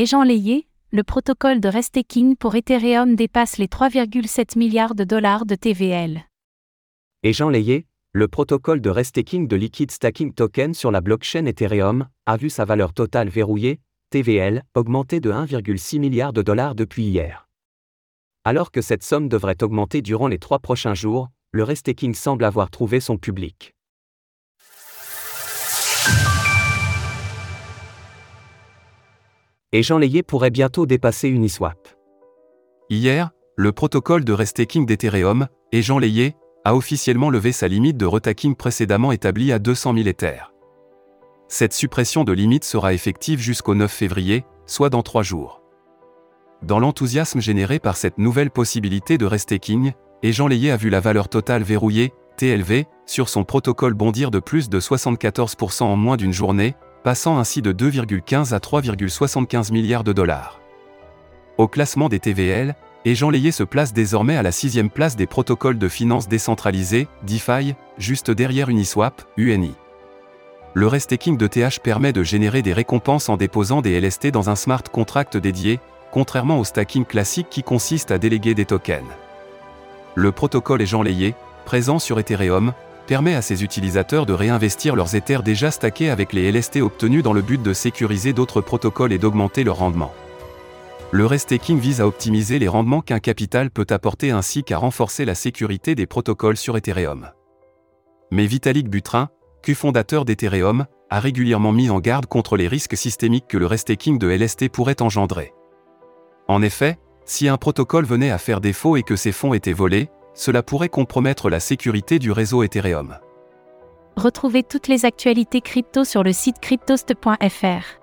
Et Jean Layé, le protocole de restaking pour Ethereum dépasse les 3,7 milliards de dollars de TVL. Et Jean Layé, le protocole de restaking de Liquid Stacking Token sur la blockchain Ethereum a vu sa valeur totale verrouillée, TVL, augmenter de 1,6 milliard de dollars depuis hier. Alors que cette somme devrait augmenter durant les trois prochains jours, le restaking semble avoir trouvé son public. Et Jean Layé pourrait bientôt dépasser Uniswap. Hier, le protocole de restaking d'Ethereum, et Jean Layé, a officiellement levé sa limite de retaking précédemment établie à 200 000 Ethers. Cette suppression de limite sera effective jusqu'au 9 février, soit dans trois jours. Dans l'enthousiasme généré par cette nouvelle possibilité de restaking, et Jean Layé a vu la valeur totale verrouillée, TLV, sur son protocole bondir de plus de 74% en moins d'une journée, passant ainsi de 2,15 à 3,75 milliards de dollars. Au classement des TVL, et Jean se place désormais à la sixième place des protocoles de finances décentralisés, DeFi, juste derrière Uniswap, UNI. Le restaking de TH permet de générer des récompenses en déposant des LST dans un smart contract dédié, contrairement au stacking classique qui consiste à déléguer des tokens. Le protocole est Jean présent sur Ethereum, permet à ses utilisateurs de réinvestir leurs Ethers déjà stackés avec les LST obtenus dans le but de sécuriser d'autres protocoles et d'augmenter leur rendement. Le restaking vise à optimiser les rendements qu'un capital peut apporter ainsi qu'à renforcer la sécurité des protocoles sur Ethereum. Mais Vitalik Buterin, fondateur d'Ethereum, a régulièrement mis en garde contre les risques systémiques que le restaking de LST pourrait engendrer. En effet, si un protocole venait à faire défaut et que ses fonds étaient volés, cela pourrait compromettre la sécurité du réseau Ethereum. Retrouvez toutes les actualités crypto sur le site cryptost.fr.